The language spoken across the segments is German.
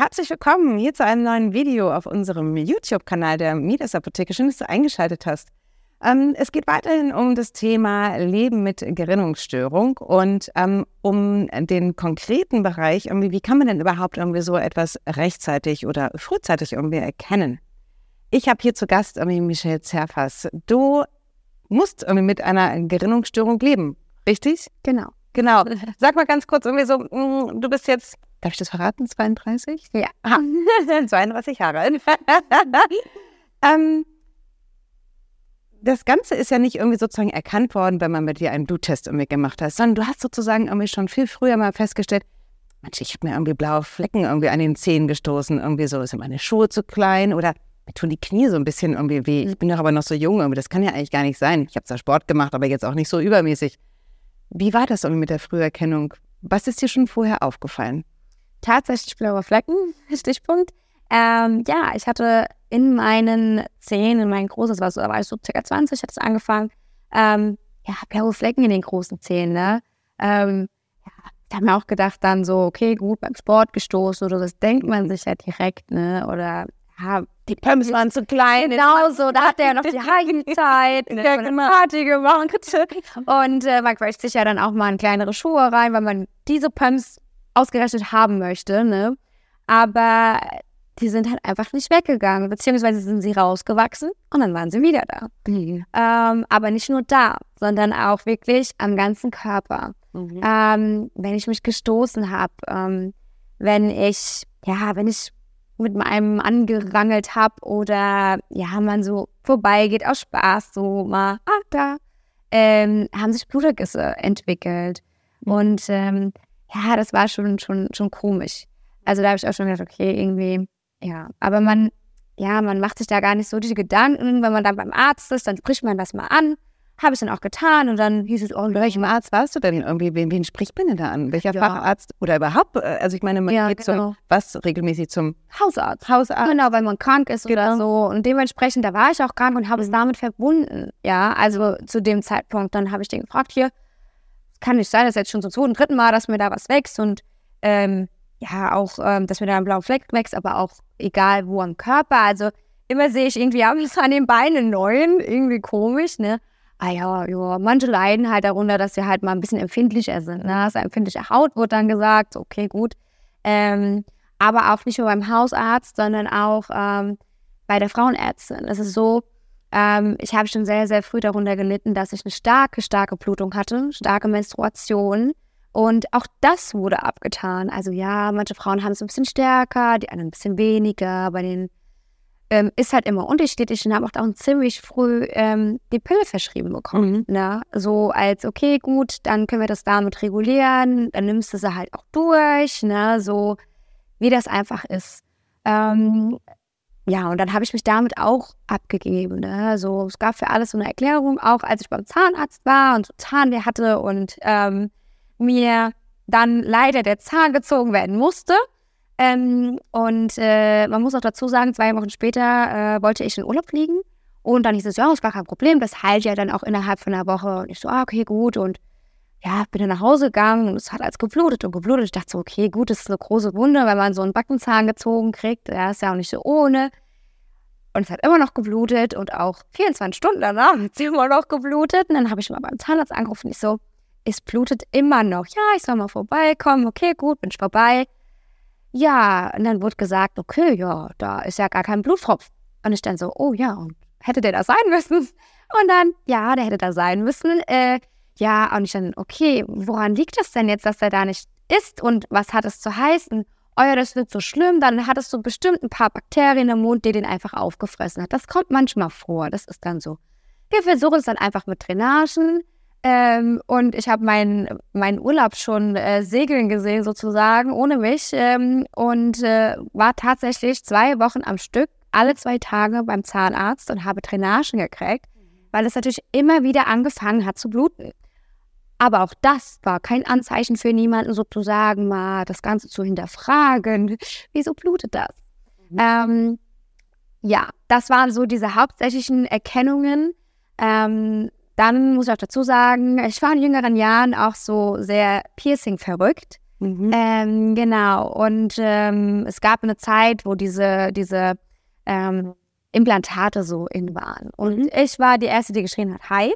Herzlich willkommen hier zu einem neuen Video auf unserem YouTube-Kanal der Midas Apotheke. Schön, dass du eingeschaltet hast. Ähm, es geht weiterhin um das Thema Leben mit Gerinnungsstörung und ähm, um den konkreten Bereich, irgendwie, wie kann man denn überhaupt irgendwie so etwas rechtzeitig oder frühzeitig irgendwie erkennen? Ich habe hier zu Gast irgendwie Michelle Zerfas. Du musst irgendwie mit einer Gerinnungsstörung leben, richtig? Genau. Genau. Sag mal ganz kurz irgendwie so, mm, du bist jetzt Darf ich das verraten? 32? Ja. 32 Jahre ähm, das Ganze ist ja nicht irgendwie sozusagen erkannt worden, wenn man mit dir einen Bluttest irgendwie gemacht hat, sondern du hast sozusagen irgendwie schon viel früher mal festgestellt, Mensch, ich habe mir irgendwie blaue Flecken irgendwie an den Zehen gestoßen, irgendwie so, sind meine Schuhe zu klein oder mir tun die Knie so ein bisschen irgendwie weh. Ich bin doch aber noch so jung, irgendwie, das kann ja eigentlich gar nicht sein. Ich habe zwar Sport gemacht, aber jetzt auch nicht so übermäßig. Wie war das irgendwie mit der Früherkennung? Was ist dir schon vorher aufgefallen? Tatsächlich blaue Flecken, Stichpunkt. Ähm, ja, ich hatte in meinen Zähnen, in meinen großen, das war so, da war ich so circa 20, hat es angefangen, ähm, ja, blaue Flecken in den großen Zähnen, ne? Ähm, ja, ich habe mir auch gedacht dann so, okay, gut, beim Sport gestoßen oder das denkt man sich ja direkt, ne? Oder ja, die Pumps waren zu klein. Genau so, da hat er ja noch die Heiligzeit, ne, ja, genau. Party gemacht. Und äh, man quetscht sich ja dann auch mal in kleinere Schuhe rein, weil man diese Pumps ausgerechnet haben möchte, ne? Aber die sind halt einfach nicht weggegangen, beziehungsweise sind sie rausgewachsen und dann waren sie wieder da. Mhm. Ähm, aber nicht nur da, sondern auch wirklich am ganzen Körper. Mhm. Ähm, wenn ich mich gestoßen habe, ähm, wenn ich, ja, wenn ich mit meinem angerangelt habe oder ja, man so vorbeigeht aus Spaß, so mal, ah, da, ähm, haben sich Blutergüsse entwickelt. Mhm. Und ähm, ja, das war schon, schon, schon komisch. Also da habe ich auch schon gedacht, okay, irgendwie, ja. Aber man, ja, man macht sich da gar nicht so die Gedanken. Wenn man dann beim Arzt ist, dann spricht man das mal an. Habe ich dann auch getan und dann hieß es, oh, welchem Arzt warst du denn irgendwie? Wen, wen spricht man denn da an? Welcher ja. Facharzt oder überhaupt? Äh, also ich meine, man ja, geht genau. zum, was regelmäßig zum Hausarzt. Hausarzt. Genau, weil man krank ist genau. oder so. Und dementsprechend, da war ich auch krank und habe es mhm. damit verbunden. Ja, also zu dem Zeitpunkt. Dann habe ich den gefragt, hier, kann nicht sein, das ist jetzt schon zum zweiten, dritten Mal, dass mir da was wächst und ähm, ja, auch, ähm, dass mir da ein blauer Fleck wächst, aber auch egal wo am Körper. Also immer sehe ich irgendwie abends an den Beinen neuen, irgendwie komisch, ne? Ah ja, ja, manche leiden halt darunter, dass sie halt mal ein bisschen empfindlicher sind. Ne? Also empfindliche Haut wird dann gesagt, okay, gut. Ähm, aber auch nicht nur beim Hausarzt, sondern auch ähm, bei der Frauenärztin. Es ist so, ähm, ich habe schon sehr, sehr früh darunter gelitten, dass ich eine starke, starke Blutung hatte, starke Menstruation. Und auch das wurde abgetan. Also ja, manche Frauen haben es ein bisschen stärker, die anderen ein bisschen weniger. Bei den ähm, ist halt immer unterschiedlich und habe auch ziemlich früh ähm, die Pille verschrieben bekommen. Mhm. Ne? So als, okay, gut, dann können wir das damit regulieren, dann nimmst du sie halt auch durch, ne? so wie das einfach ist. Ähm, ja, und dann habe ich mich damit auch abgegeben. Ne? Also es gab für alles so eine Erklärung, auch als ich beim Zahnarzt war und so Zahnweh hatte und ähm, mir dann leider der Zahn gezogen werden musste. Ähm, und äh, man muss auch dazu sagen, zwei Wochen später äh, wollte ich in Urlaub fliegen. Und dann hieß es, ja, ist gar kein Problem, das heilt ja dann auch innerhalb von einer Woche. Und ich so, ah, okay, gut. Und ja, bin dann nach Hause gegangen und es hat als geblutet und geblutet. Ich dachte so, okay, gut, das ist eine große Wunde, wenn man so einen Backenzahn gezogen kriegt. Ja, ist ja auch nicht so ohne. Und es hat immer noch geblutet und auch 24 Stunden danach hat es immer noch geblutet. Und dann habe ich mal beim Zahnarzt angerufen. Ich so, es blutet immer noch. Ja, ich soll mal vorbeikommen. Okay, gut, bin ich vorbei. Ja, und dann wurde gesagt, okay, ja, da ist ja gar kein Bluttropf. Und ich dann so, oh ja, und hätte der da sein müssen? Und dann, ja, der hätte da sein müssen. Äh, ja, und ich dann, okay, woran liegt das denn jetzt, dass er da nicht ist und was hat es zu heißen? Oh ja, das wird so schlimm, dann hattest du bestimmt ein paar Bakterien im Mund, die den einfach aufgefressen hat. Das kommt manchmal vor, das ist dann so. Wir versuchen es dann einfach mit Drainagen. Ähm, und ich habe meinen mein Urlaub schon äh, segeln gesehen, sozusagen, ohne mich. Ähm, und äh, war tatsächlich zwei Wochen am Stück, alle zwei Tage beim Zahnarzt und habe Drainagen gekriegt, weil es natürlich immer wieder angefangen hat zu bluten. Aber auch das war kein Anzeichen für niemanden, sozusagen mal das Ganze zu hinterfragen. Wieso blutet das? Mhm. Ähm, ja, das waren so diese hauptsächlichen Erkennungen. Ähm, dann muss ich auch dazu sagen, ich war in jüngeren Jahren auch so sehr Piercing verrückt. Mhm. Ähm, genau. Und ähm, es gab eine Zeit, wo diese, diese ähm, Implantate so in waren. Und mhm. ich war die Erste, die geschrien hat, hi.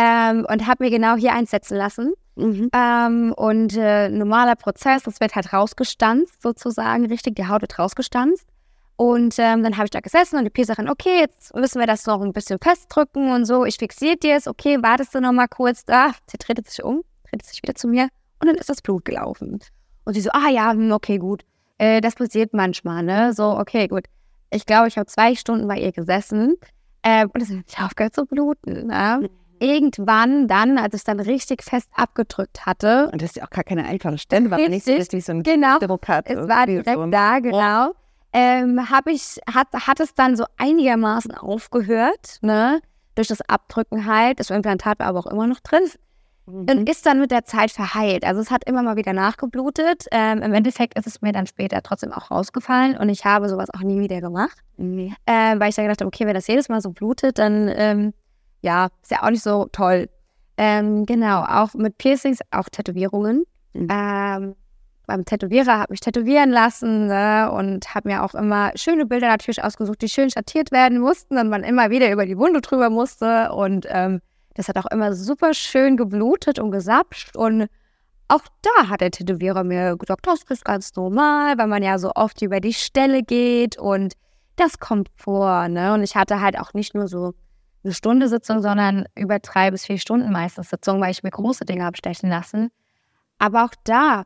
Ähm, und habe mir genau hier einsetzen lassen. Mhm. Ähm, und äh, normaler Prozess, das wird halt rausgestanzt sozusagen, richtig, die Haut wird rausgestanzt. Und ähm, dann habe ich da gesessen und die Peserin, okay, jetzt müssen wir das noch ein bisschen festdrücken und so. Ich fixiere dir es, okay, wartest du noch mal kurz. Ah, sie dreht sich um, dreht sich wieder zu mir und dann ist das Blut gelaufen. Und sie so, ah ja, hm, okay, gut. Äh, das passiert manchmal, ne? So, okay, gut. Ich glaube, ich habe zwei Stunden bei ihr gesessen äh, und es hat aufgehört zu bluten. Ne? Irgendwann dann, als ich es dann richtig fest abgedrückt hatte. Und das ist ja auch gar keine einfache Stelle, weil man nicht so richtig so ein genau, Druck hat. Es war direkt so. da, genau. Ähm, ich, hat, hat es dann so einigermaßen aufgehört, ne? Durch das Abdrücken halt. Das Implantat war aber auch immer noch drin und mhm. ist dann mit der Zeit verheilt. Also es hat immer mal wieder nachgeblutet. Ähm, Im Endeffekt ist es mir dann später trotzdem auch rausgefallen und ich habe sowas auch nie wieder gemacht, mhm. äh, weil ich dann gedacht habe, okay, wenn das jedes Mal so blutet, dann ähm, ja, ist ja auch nicht so toll. Ähm, genau, auch mit Piercings, auch Tätowierungen. Mhm. Ähm, beim Tätowierer habe mich tätowieren lassen ne, und habe mir auch immer schöne Bilder natürlich ausgesucht, die schön schattiert werden mussten und man immer wieder über die Wunde drüber musste und ähm, das hat auch immer super schön geblutet und gesapscht. Und auch da hat der Tätowierer mir gesagt, das ist ganz normal, weil man ja so oft über die Stelle geht und das kommt vor. Ne? Und ich hatte halt auch nicht nur so eine Stunde Sitzung, sondern über drei bis vier Stunden meistens Sitzung, weil ich mir große Dinge abstechen lassen. Aber auch da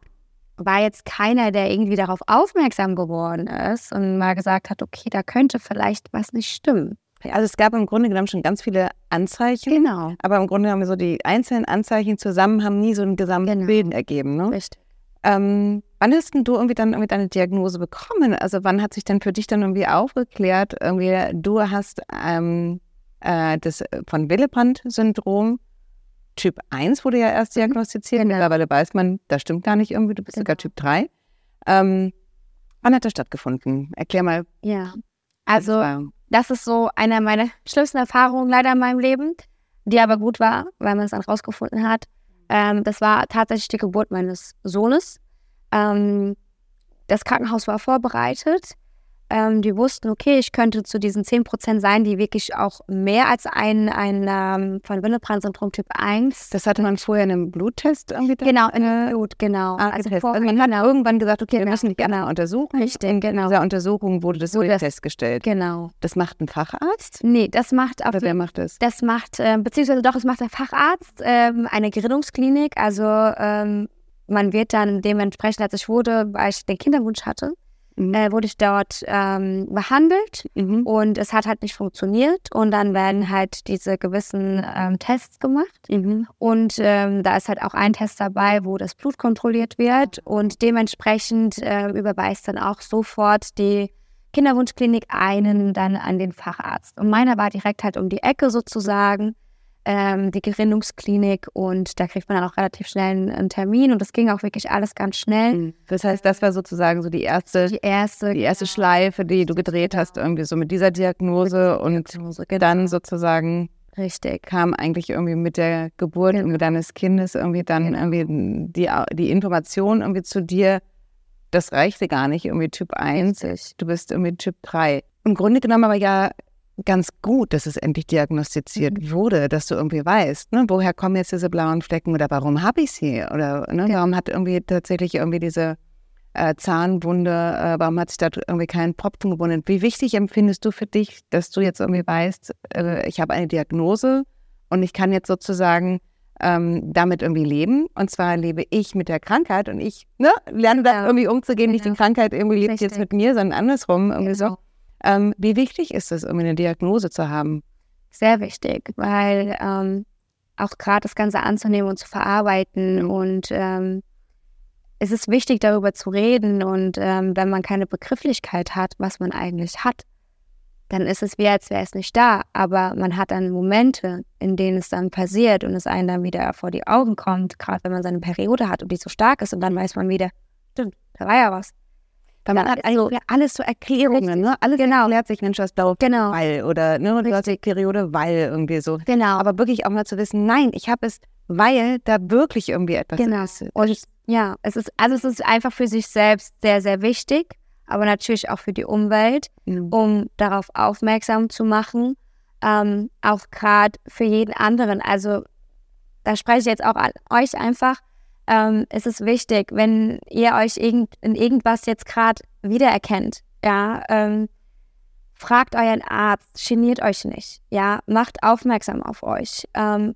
war jetzt keiner, der irgendwie darauf aufmerksam geworden ist und mal gesagt hat, okay, da könnte vielleicht was nicht stimmen. Also es gab im Grunde genommen schon ganz viele Anzeichen. Genau. Aber im Grunde genommen so die einzelnen Anzeichen zusammen haben nie so ein gesamtes genau. Bild ergeben. Ne? Richtig. Ähm, wann hast denn du irgendwie dann irgendwie deine Diagnose bekommen? Also wann hat sich dann für dich dann irgendwie aufgeklärt, irgendwie du hast ähm, äh, das von Willebrand-Syndrom Typ 1 wurde ja erst mhm. diagnostiziert. Genau. Mittlerweile weiß man, das stimmt gar nicht irgendwie, du bist genau. sogar Typ 3. Ähm, wann hat das stattgefunden? Erklär mal. Ja, also das ist so eine meiner schlimmsten Erfahrungen leider in meinem Leben, die aber gut war, weil man es dann rausgefunden hat. Ähm, das war tatsächlich die Geburt meines Sohnes. Ähm, das Krankenhaus war vorbereitet ähm, die wussten, okay, ich könnte zu diesen 10% sein, die wirklich auch mehr als ein, ein ähm, von Willebrand-Syndrom Typ 1. Das hatte man vorher in einem Bluttest irgendwie? Genau, in einem Blut, genau. Ah, also, also, man hat genau. irgendwann gesagt, okay, genau. wir müssen dich genau untersuchen. Richtig, genau. In dieser Untersuchung wurde das so festgestellt. Genau. Das macht ein Facharzt? Nee, das macht. Oder wer macht das? Das macht, äh, beziehungsweise doch, es macht der Facharzt, äh, eine Gerinnungsklinik. Also ähm, man wird dann dementsprechend, als ich wurde, weil ich den Kinderwunsch hatte, mhm. äh, wurde ich dort ähm, behandelt mhm. und es hat halt nicht funktioniert und dann werden halt diese gewissen ähm, Tests gemacht mhm. und ähm, da ist halt auch ein Test dabei, wo das Blut kontrolliert wird und dementsprechend äh, überweist dann auch sofort die Kinderwunschklinik einen dann an den Facharzt. Und meiner war direkt halt um die Ecke sozusagen ähm, die Gerinnungsklinik und da kriegt man dann auch relativ schnell einen, einen, Termin und das ging auch wirklich alles ganz schnell. Mhm. Das heißt, das war sozusagen so die erste, die erste, die erste genau. Schleife, die du gedreht hast, genau. irgendwie so mit dieser Diagnose, mit dieser Diagnose und genau. dann sozusagen Richtig. kam eigentlich irgendwie mit der Geburt genau. deines Kindes irgendwie dann genau. irgendwie die, die Information irgendwie zu dir, das reichte gar nicht, irgendwie Typ 1, Richtig. du bist irgendwie Typ 3. Im Grunde genommen aber ja ganz gut, dass es endlich diagnostiziert mhm. wurde, dass du irgendwie weißt, ne, woher kommen jetzt diese blauen Flecken oder warum habe ich sie oder ne, ja. warum hat irgendwie tatsächlich irgendwie diese äh, Zahnwunde, äh, warum hat sich da irgendwie kein Propfen gebunden? Wie wichtig empfindest du für dich, dass du jetzt irgendwie weißt, äh, ich habe eine Diagnose und ich kann jetzt sozusagen ähm, damit irgendwie leben. Und zwar lebe ich mit der Krankheit und ich ne, lerne da ja. irgendwie umzugehen, nicht die. Krankheit irgendwie lebt Richtig. jetzt mit mir, sondern andersrum irgendwie genau. so. Ähm, wie wichtig ist es, um eine Diagnose zu haben? Sehr wichtig, weil ähm, auch gerade das Ganze anzunehmen und zu verarbeiten und ähm, es ist wichtig, darüber zu reden und ähm, wenn man keine Begrifflichkeit hat, was man eigentlich hat, dann ist es wie, als wäre es nicht da. Aber man hat dann Momente, in denen es dann passiert und es einem dann wieder vor die Augen kommt, gerade wenn man seine Periode hat und die so stark ist und dann weiß man wieder, stimmt, da war ja was. Weil man hat also alles so Erklärungen, ne? Alles genau. erklärt sich, Mensch, das blaue genau. weil oder ne, du hast die Periode, weil irgendwie so. Genau. Aber wirklich auch mal zu wissen, nein, ich habe es, weil da wirklich irgendwie etwas genau. ist. Und ja, es ist, also es ist einfach für sich selbst sehr, sehr wichtig, aber natürlich auch für die Umwelt, mhm. um darauf aufmerksam zu machen. Ähm, auch gerade für jeden anderen. Also da spreche ich jetzt auch an euch einfach ähm, ist wichtig, wenn ihr euch irgend, in irgendwas jetzt gerade wiedererkennt, ja, ähm, fragt euren Arzt, geniert euch nicht, ja, macht aufmerksam auf euch. Ähm,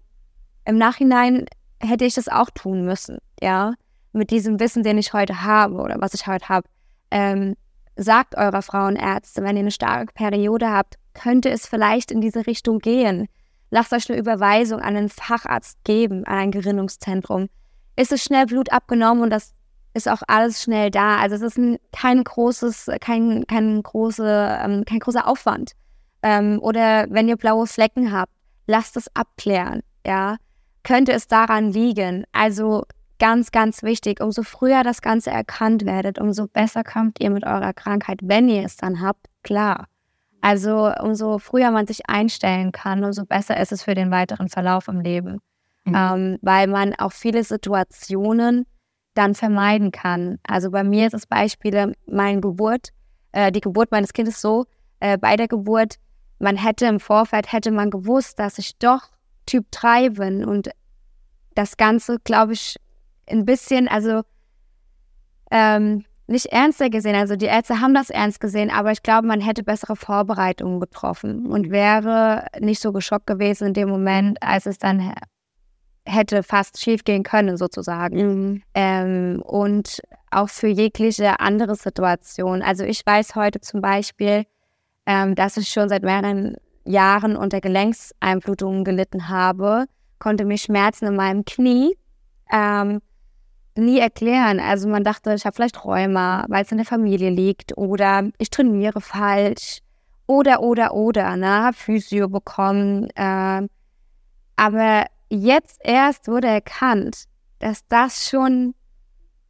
Im Nachhinein hätte ich das auch tun müssen, ja, mit diesem Wissen, den ich heute habe oder was ich heute habe. Ähm, sagt eurer Frauenärzte, wenn ihr eine starke Periode habt, könnte es vielleicht in diese Richtung gehen. Lasst euch eine Überweisung an einen Facharzt geben, an ein Gerinnungszentrum ist es schnell Blut abgenommen und das ist auch alles schnell da. Also es ist ein, kein großes, kein, kein, große, ähm, kein großer Aufwand. Ähm, oder wenn ihr blaue Flecken habt, lasst es abklären. Ja, könnte es daran liegen? Also ganz, ganz wichtig. Umso früher das Ganze erkannt werdet, umso besser kommt ihr mit eurer Krankheit, wenn ihr es dann habt. Klar. Also umso früher man sich einstellen kann, umso besser ist es für den weiteren Verlauf im Leben mhm. ähm, weil man auch viele Situationen dann vermeiden kann. Also bei mir ist das Beispiel meine Geburt, äh, die Geburt meines Kindes so, äh, bei der Geburt, man hätte im Vorfeld, hätte man gewusst, dass ich doch Typ 3 bin und das Ganze, glaube ich, ein bisschen, also ähm, nicht ernster gesehen. Also die Ärzte haben das ernst gesehen, aber ich glaube, man hätte bessere Vorbereitungen getroffen und wäre nicht so geschockt gewesen in dem Moment, als es dann hätte fast schief gehen können, sozusagen. Mhm. Ähm, und auch für jegliche andere Situation. Also ich weiß heute zum Beispiel, ähm, dass ich schon seit mehreren Jahren unter Gelenkseinblutungen gelitten habe, konnte mir Schmerzen in meinem Knie ähm, nie erklären. Also man dachte, ich habe vielleicht Rheuma, weil es in der Familie liegt oder ich trainiere falsch oder, oder, oder, ne, Physio bekommen. Äh, aber jetzt erst wurde erkannt, dass das schon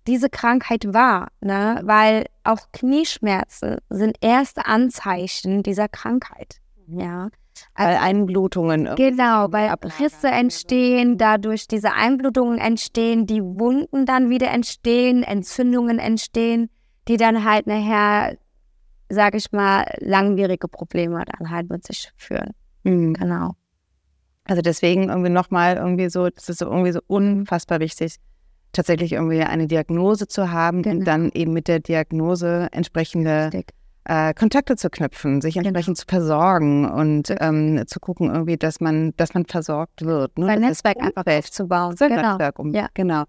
diese Krankheit war, ne? weil auch Knieschmerzen sind erste Anzeichen dieser Krankheit. Ja. Weil Einblutungen. Genau, weil Risse entstehen, dadurch diese Einblutungen entstehen, die Wunden dann wieder entstehen, Entzündungen entstehen, die dann halt nachher, sage ich mal, langwierige Probleme dann halt mit sich führen. Mhm. Genau. Also deswegen irgendwie nochmal irgendwie so, das ist so irgendwie so unfassbar wichtig, tatsächlich irgendwie eine Diagnose zu haben genau. und dann eben mit der Diagnose entsprechende äh, Kontakte zu knüpfen, sich genau. entsprechend zu versorgen und ähm, zu gucken irgendwie, dass man, dass man versorgt wird. Ne? Ein Netzwerk einfach aufzubauen. Genau. Netzwerk um, ja. genau.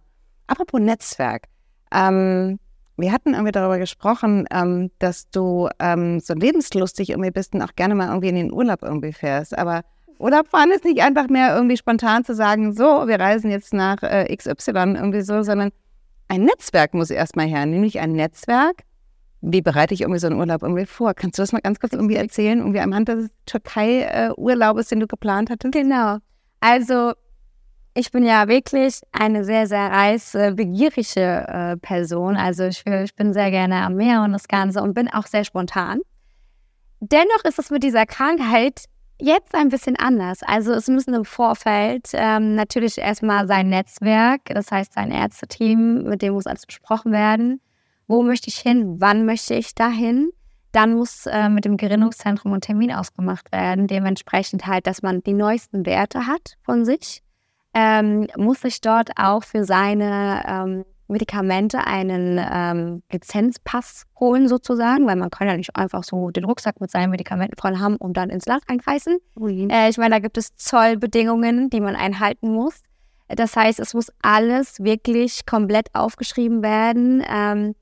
Apropos Netzwerk. Ähm, wir hatten irgendwie darüber gesprochen, ähm, dass du ähm, so lebenslustig irgendwie bist und auch gerne mal irgendwie in den Urlaub irgendwie fährst. Aber Urlaub fahren ist nicht einfach mehr irgendwie spontan zu sagen, so, wir reisen jetzt nach äh, XY irgendwie so, sondern ein Netzwerk muss erstmal her, nämlich ein Netzwerk. Wie bereite ich irgendwie so einen Urlaub irgendwie vor? Kannst du das mal ganz kurz irgendwie erzählen, irgendwie anhand des Türkei-Urlaubes, den du geplant hattest? Genau. Also ich bin ja wirklich eine sehr, sehr reisebegierige äh, Person. Also ich, ich bin sehr gerne am Meer und das Ganze und bin auch sehr spontan. Dennoch ist es mit dieser Krankheit Jetzt ein bisschen anders. Also es müssen im Vorfeld ähm, natürlich erstmal sein Netzwerk, das heißt sein Ärzteteam, mit dem muss alles besprochen werden. Wo möchte ich hin? Wann möchte ich dahin? Dann muss äh, mit dem Gerinnungszentrum ein Termin ausgemacht werden, dementsprechend halt, dass man die neuesten Werte hat von sich. Ähm, muss sich dort auch für seine ähm, Medikamente einen ähm, Lizenzpass holen sozusagen, weil man kann ja nicht einfach so den Rucksack mit seinen Medikamenten voll haben und dann ins Land einreißen. Mhm. Äh, ich meine, da gibt es Zollbedingungen, die man einhalten muss. Das heißt, es muss alles wirklich komplett aufgeschrieben werden, ähm,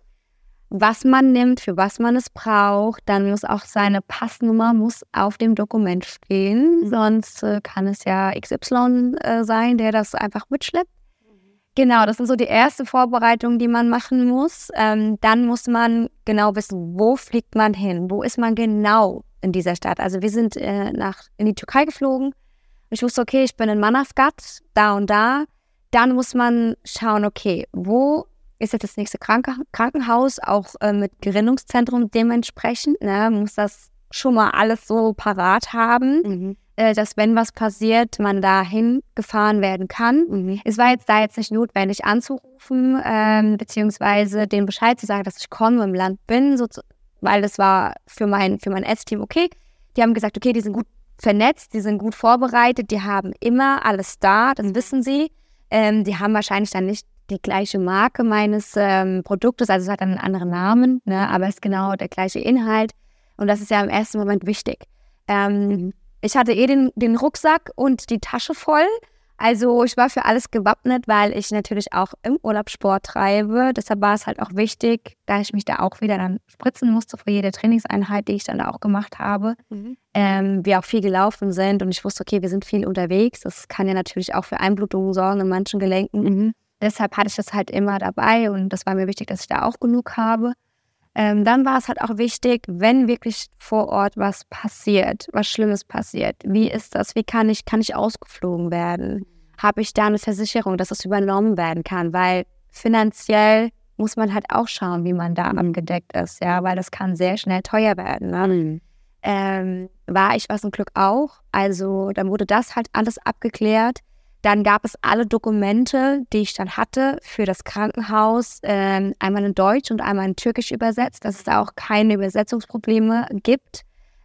was man nimmt, für was man es braucht. Dann muss auch seine Passnummer muss auf dem Dokument stehen, mhm. sonst äh, kann es ja XY äh, sein, der das einfach mitschleppt. Genau, das sind so die erste Vorbereitungen, die man machen muss. Ähm, dann muss man genau wissen, wo fliegt man hin? Wo ist man genau in dieser Stadt? Also wir sind äh, nach, in die Türkei geflogen. Ich wusste, okay, ich bin in Manavgat, da und da. Dann muss man schauen, okay, wo ist jetzt das nächste Kranke Krankenhaus, auch äh, mit Gerinnungszentrum dementsprechend. Ne, muss das schon mal alles so parat haben, mhm. Äh, dass wenn was passiert, man dahin gefahren werden kann. Mhm. Es war jetzt da jetzt nicht notwendig anzurufen, ähm, beziehungsweise den Bescheid zu sagen, dass ich komme im Land bin, so zu, weil das war für mein, für mein Ärzteam okay. Die haben gesagt, okay, die sind gut vernetzt, die sind gut vorbereitet, die haben immer alles da, das mhm. wissen sie. Ähm, die haben wahrscheinlich dann nicht die gleiche Marke meines ähm, Produktes, also es hat einen anderen Namen, ne, aber es ist genau der gleiche Inhalt. Und das ist ja im ersten Moment wichtig. Ähm, mhm. Ich hatte eh den, den Rucksack und die Tasche voll. Also ich war für alles gewappnet, weil ich natürlich auch im Urlaub Sport treibe. Deshalb war es halt auch wichtig, da ich mich da auch wieder dann spritzen musste vor jeder Trainingseinheit, die ich dann auch gemacht habe. Mhm. Ähm, wir auch viel gelaufen sind und ich wusste, okay, wir sind viel unterwegs. Das kann ja natürlich auch für Einblutungen sorgen in manchen Gelenken. Mhm. Deshalb hatte ich das halt immer dabei und das war mir wichtig, dass ich da auch genug habe. Ähm, dann war es halt auch wichtig, wenn wirklich vor Ort was passiert, was Schlimmes passiert. Wie ist das? Wie kann ich, kann ich ausgeflogen werden? Habe ich da eine Versicherung, dass es übernommen werden kann? Weil finanziell muss man halt auch schauen, wie man da abgedeckt ist, ja, weil das kann sehr schnell teuer werden. Ne? Mhm. Ähm, war ich was zum Glück auch. Also dann wurde das halt alles abgeklärt. Dann gab es alle Dokumente, die ich dann hatte für das Krankenhaus, äh, einmal in Deutsch und einmal in Türkisch übersetzt, dass es da auch keine Übersetzungsprobleme gibt.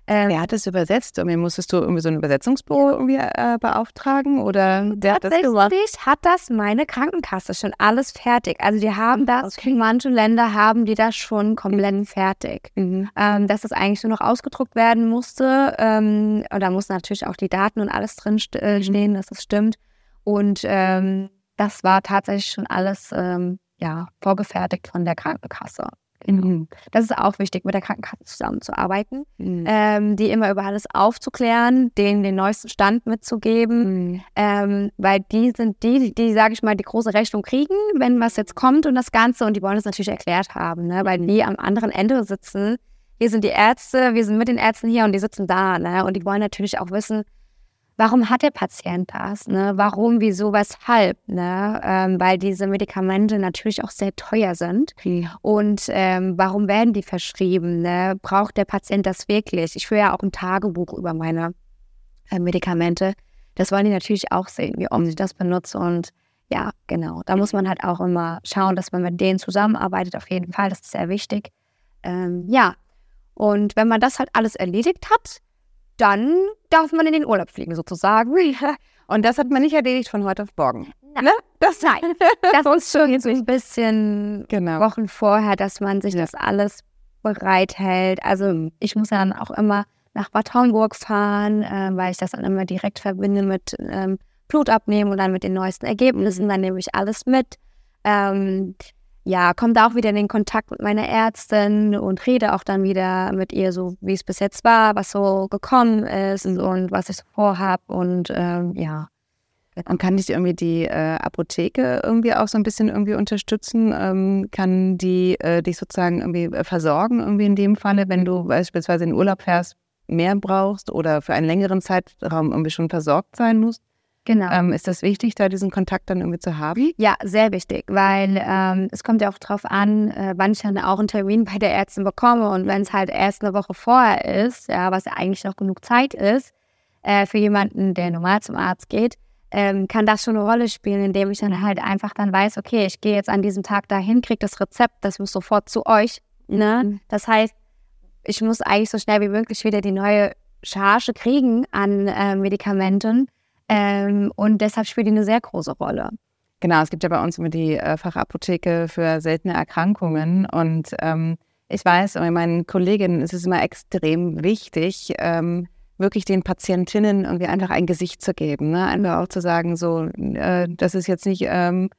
Ähm, Wer hat es übersetzt? Irgendwie musstest du irgendwie so ein Übersetzungsbüro irgendwie äh, beauftragen oder der hat das gemacht? hat das meine Krankenkasse schon alles fertig. Also die haben das, okay. manche Länder haben die das schon komplett mhm. fertig. Mhm. Ähm, dass das eigentlich nur noch ausgedruckt werden musste. Ähm, und da mussten natürlich auch die Daten und alles drin äh, stehen, dass das stimmt. Und ähm, das war tatsächlich schon alles ähm, ja, vorgefertigt von der Krankenkasse. Genau. Mhm. Das ist auch wichtig, mit der Krankenkasse zusammenzuarbeiten, mhm. ähm, die immer über alles aufzuklären, denen den neuesten Stand mitzugeben, mhm. ähm, weil die sind die, die, die sage ich mal, die große Rechnung kriegen, wenn was jetzt kommt und das Ganze und die wollen es natürlich erklärt haben, ne? weil die am anderen Ende sitzen. Wir sind die Ärzte, wir sind mit den Ärzten hier und die sitzen da ne? und die wollen natürlich auch wissen, warum hat der Patient das? Ne? Warum, wieso, weshalb? Ne? Ähm, weil diese Medikamente natürlich auch sehr teuer sind. Okay. Und ähm, warum werden die verschrieben? Ne? Braucht der Patient das wirklich? Ich führe ja auch ein Tagebuch über meine äh, Medikamente. Das wollen die natürlich auch sehen, wie oft ich das benutze. Und ja, genau. Da muss man halt auch immer schauen, dass man mit denen zusammenarbeitet. Auf jeden Fall, das ist sehr wichtig. Ähm, ja, und wenn man das halt alles erledigt hat, dann darf man in den Urlaub fliegen sozusagen. Und das hat man nicht erledigt von heute auf morgen. Na, ne? Das nein. Das ist schon so ein bisschen genau. Wochen vorher, dass man sich ja. das alles bereithält. Also ich muss ja dann auch immer nach Bad Homburg fahren, äh, weil ich das dann immer direkt verbinde mit ähm, Blut abnehmen und dann mit den neuesten Ergebnissen. Dann nehme ich alles mit. Ähm, ja, komme da auch wieder in den Kontakt mit meiner Ärztin und rede auch dann wieder mit ihr, so wie es bis jetzt war, was so gekommen ist und was ich so vorhabe und ähm, ja. Und kann dich irgendwie die äh, Apotheke irgendwie auch so ein bisschen irgendwie unterstützen? Ähm, kann die äh, dich sozusagen irgendwie äh, versorgen, irgendwie in dem Falle, wenn du beispielsweise in Urlaub fährst, mehr brauchst oder für einen längeren Zeitraum irgendwie schon versorgt sein musst? Genau. Ähm, ist das wichtig, da diesen Kontakt dann irgendwie zu haben? Ja, sehr wichtig, weil ähm, es kommt ja auch darauf an, äh, wann ich dann auch einen Termin bei der Ärztin bekomme. Und wenn es halt erst eine Woche vorher ist, ja, was ja eigentlich noch genug Zeit ist, äh, für jemanden, der normal zum Arzt geht, ähm, kann das schon eine Rolle spielen, indem ich dann halt einfach dann weiß, okay, ich gehe jetzt an diesem Tag dahin, kriege das Rezept, das muss sofort zu euch. Ne? Mhm. Das heißt, ich muss eigentlich so schnell wie möglich wieder die neue Charge kriegen an äh, Medikamenten ähm, und deshalb spielt die eine sehr große Rolle. Genau, es gibt ja bei uns immer die äh, Fachapotheke für seltene Erkrankungen. Und ähm, ich weiß, bei meinen Kolleginnen ist es immer extrem wichtig, ähm, wirklich den Patientinnen irgendwie einfach ein Gesicht zu geben. Ne? Einfach auch zu sagen, so, äh, das ist jetzt nicht ähm,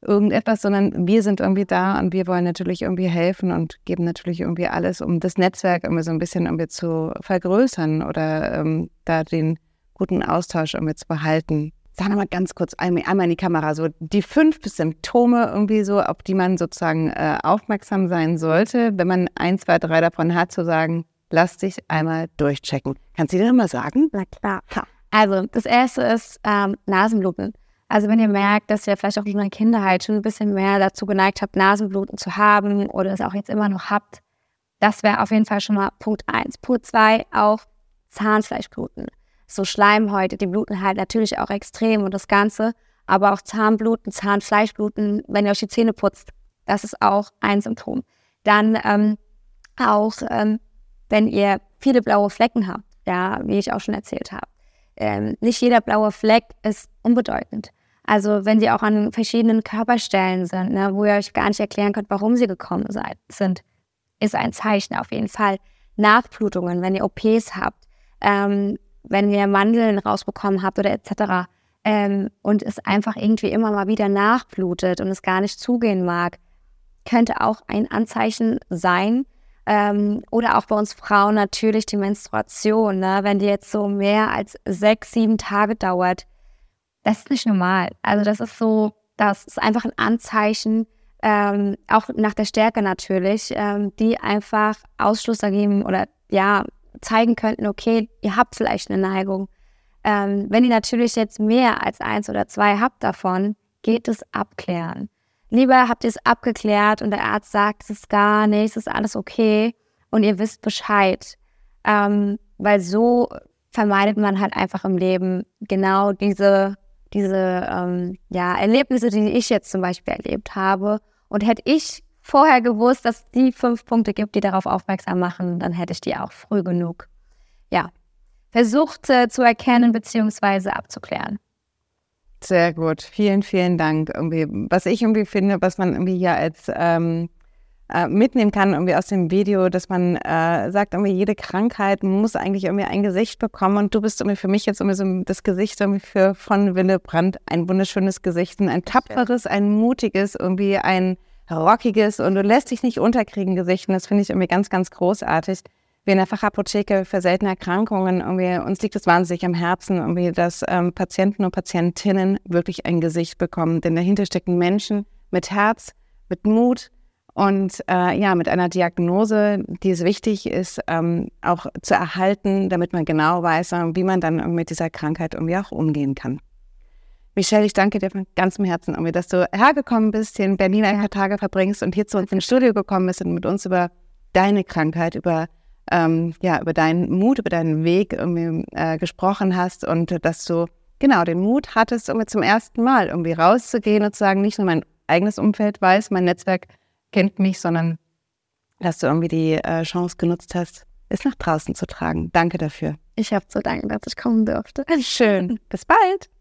irgendetwas, sondern wir sind irgendwie da und wir wollen natürlich irgendwie helfen und geben natürlich irgendwie alles, um das Netzwerk irgendwie so ein bisschen irgendwie zu vergrößern oder ähm, da den guten Austausch irgendwie zu behalten. Sag mal ganz kurz einmal, einmal in die Kamera, so die fünf Symptome irgendwie so, auf die man sozusagen äh, aufmerksam sein sollte, wenn man ein, zwei, drei davon hat, zu sagen, lass dich einmal durchchecken. Kannst du dir mal sagen? Na klar. Also das erste ist ähm, Nasenbluten. Also wenn ihr merkt, dass ihr vielleicht auch schon in der Kindheit schon ein bisschen mehr dazu geneigt habt, Nasenbluten zu haben oder es auch jetzt immer noch habt, das wäre auf jeden Fall schon mal Punkt eins. Punkt zwei auch Zahnfleischbluten. So Schleimhäute, die bluten halt natürlich auch extrem und das Ganze, aber auch Zahnbluten, Zahnfleischbluten, wenn ihr euch die Zähne putzt, das ist auch ein Symptom. Dann ähm, auch, ähm, wenn ihr viele blaue Flecken habt, ja, wie ich auch schon erzählt habe. Ähm, nicht jeder blaue Fleck ist unbedeutend. Also wenn sie auch an verschiedenen Körperstellen sind, ne, wo ihr euch gar nicht erklären könnt, warum sie gekommen seid, sind, ist ein Zeichen auf jeden Fall. Nachblutungen, wenn ihr OPs habt, ähm, wenn ihr Mandeln rausbekommen habt oder etc. Ähm, und es einfach irgendwie immer mal wieder nachblutet und es gar nicht zugehen mag, könnte auch ein Anzeichen sein. Ähm, oder auch bei uns Frauen natürlich die Menstruation, ne? wenn die jetzt so mehr als sechs, sieben Tage dauert, das ist nicht normal. Also das ist so, das ist einfach ein Anzeichen, ähm, auch nach der Stärke natürlich, ähm, die einfach Ausschluss ergeben oder ja, zeigen könnten, okay, ihr habt vielleicht eine Neigung. Ähm, wenn ihr natürlich jetzt mehr als eins oder zwei habt davon, geht es abklären. Lieber habt ihr es abgeklärt und der Arzt sagt, es ist gar nichts, es ist alles okay und ihr wisst Bescheid. Ähm, weil so vermeidet man halt einfach im Leben genau diese diese ähm, ja, Erlebnisse, die ich jetzt zum Beispiel erlebt habe. Und hätte ich vorher gewusst, dass es die fünf Punkte gibt, die darauf aufmerksam machen, dann hätte ich die auch früh genug, ja, versucht äh, zu erkennen bzw. abzuklären. Sehr gut, vielen, vielen Dank. Irgendwie, was ich irgendwie finde, was man irgendwie hier als ähm, äh, mitnehmen kann, irgendwie aus dem Video, dass man äh, sagt, irgendwie jede Krankheit muss eigentlich irgendwie ein Gesicht bekommen und du bist irgendwie für mich jetzt irgendwie so das Gesicht irgendwie für von Wille Brandt ein wunderschönes Gesicht, ein tapferes, ein mutiges, irgendwie ein rockiges und du lässt dich nicht unterkriegen Gesicht und das finde ich irgendwie ganz, ganz großartig. Wir in der Fachapotheke für seltene Erkrankungen, irgendwie, uns liegt es wahnsinnig am Herzen, irgendwie, dass ähm, Patienten und Patientinnen wirklich ein Gesicht bekommen. Denn dahinter stecken Menschen mit Herz, mit Mut, und äh, ja, mit einer Diagnose, die es wichtig ist, ähm, auch zu erhalten, damit man genau weiß, äh, wie man dann mit dieser Krankheit irgendwie auch umgehen kann. Michelle, ich danke dir von ganzem Herzen, irgendwie, dass du hergekommen bist, hier in Berlin ein paar Tage verbringst und hier zu uns ins Studio gekommen bist und mit uns über deine Krankheit, über ähm, ja, über deinen Mut, über deinen Weg irgendwie äh, gesprochen hast und dass du genau den Mut hattest, irgendwie zum ersten Mal irgendwie rauszugehen und zu sagen, nicht nur mein eigenes Umfeld weiß, mein Netzwerk kennt mich, sondern dass du irgendwie die äh, Chance genutzt hast, es nach draußen zu tragen. Danke dafür. Ich habe zu danken, dass ich kommen durfte. Schön. Bis bald.